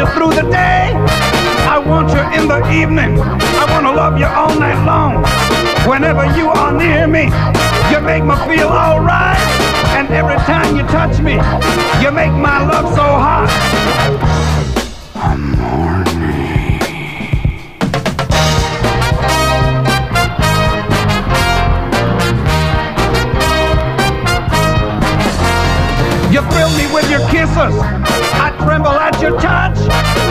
you through the day. I want you in the evening. I want to love you all night long. Whenever you are near me, you make me feel alright. And every time you touch me, you make my love so hot. I'm. You thrill me with your kisses. Tremble at your touch.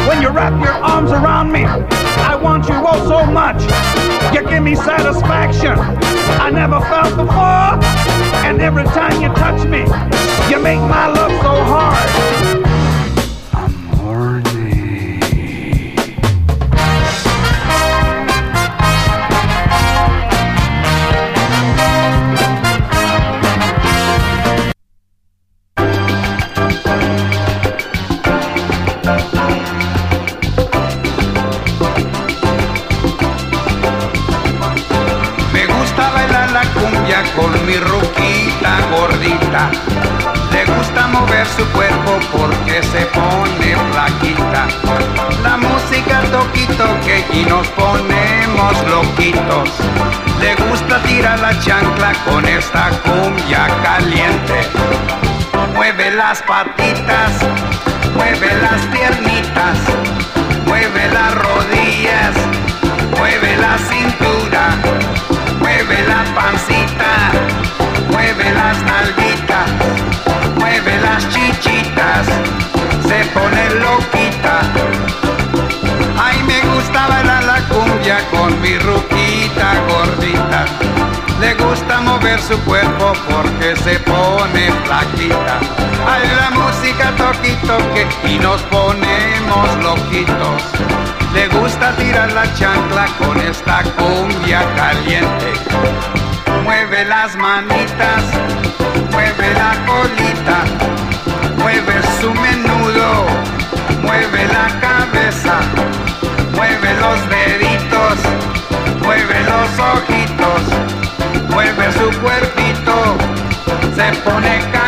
When you wrap your arms around me, I want you oh so much. You give me satisfaction I never felt before. And every time you touch me, you make my love mi gordita. Le gusta mover su cuerpo porque se pone flaquita. La música toqui toque y nos ponemos loquitos. Le gusta tirar la chancla con esta cumbia caliente. Mueve las patitas, mueve las piernitas, con mi ruquita gordita. Le gusta mover su cuerpo porque se pone flaquita. Ay, la música toqui toque y nos ponemos loquitos. Le gusta tirar la chancla con esta cumbia caliente. Mueve las manitas, mueve la colita, mueve su menudo, mueve la cabeza, se pone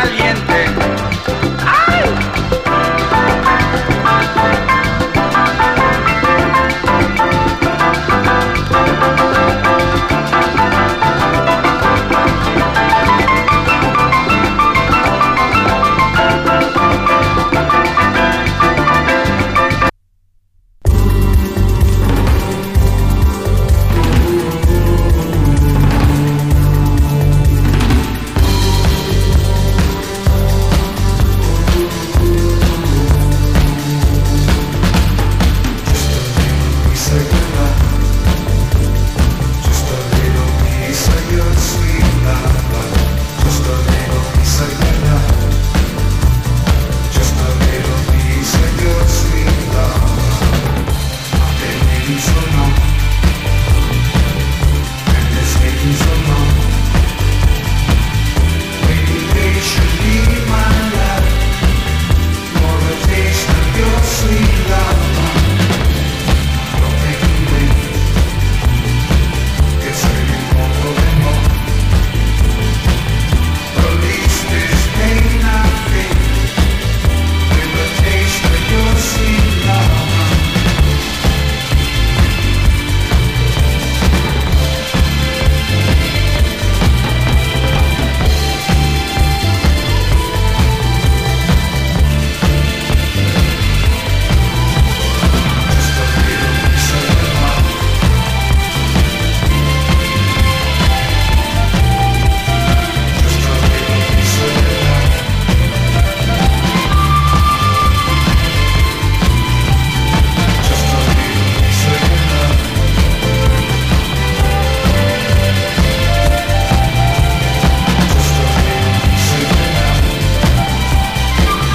control.